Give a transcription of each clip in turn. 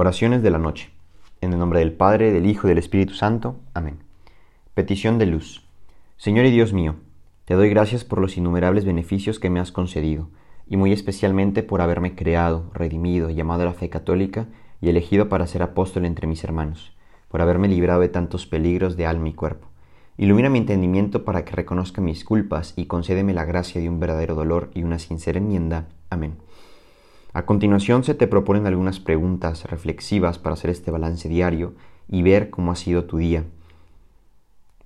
Oraciones de la noche. En el nombre del Padre, del Hijo y del Espíritu Santo. Amén. Petición de luz. Señor y Dios mío, te doy gracias por los innumerables beneficios que me has concedido, y muy especialmente por haberme creado, redimido, llamado a la fe católica y elegido para ser apóstol entre mis hermanos, por haberme librado de tantos peligros de alma y cuerpo. Ilumina mi entendimiento para que reconozca mis culpas y concédeme la gracia de un verdadero dolor y una sincera enmienda. Amén. A continuación se te proponen algunas preguntas reflexivas para hacer este balance diario y ver cómo ha sido tu día.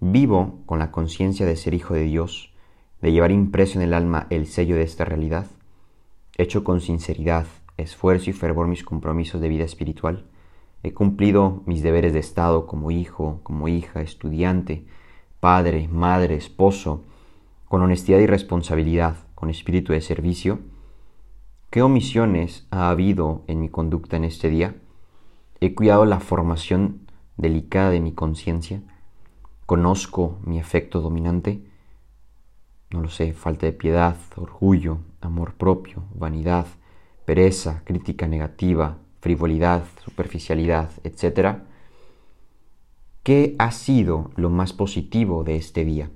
¿Vivo con la conciencia de ser hijo de Dios, de llevar impreso en el alma el sello de esta realidad? ¿Hecho con sinceridad, esfuerzo y fervor mis compromisos de vida espiritual? ¿He cumplido mis deberes de Estado como hijo, como hija, estudiante, padre, madre, esposo, con honestidad y responsabilidad, con espíritu de servicio? ¿Qué omisiones ha habido en mi conducta en este día? ¿He cuidado la formación delicada de mi conciencia? ¿Conozco mi afecto dominante? No lo sé, falta de piedad, orgullo, amor propio, vanidad, pereza, crítica negativa, frivolidad, superficialidad, etc. ¿Qué ha sido lo más positivo de este día?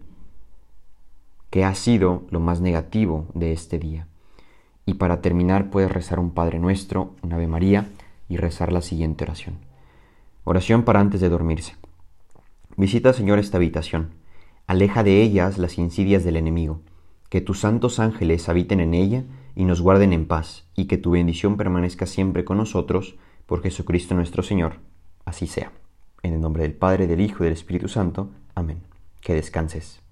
¿Qué ha sido lo más negativo de este día? Y para terminar puedes rezar un Padre Nuestro, un Ave María y rezar la siguiente oración. Oración para antes de dormirse. Visita, Señor, esta habitación. Aleja de ellas las insidias del enemigo. Que tus santos ángeles habiten en ella y nos guarden en paz, y que tu bendición permanezca siempre con nosotros, por Jesucristo nuestro Señor. Así sea. En el nombre del Padre, del Hijo y del Espíritu Santo. Amén. Que descanses.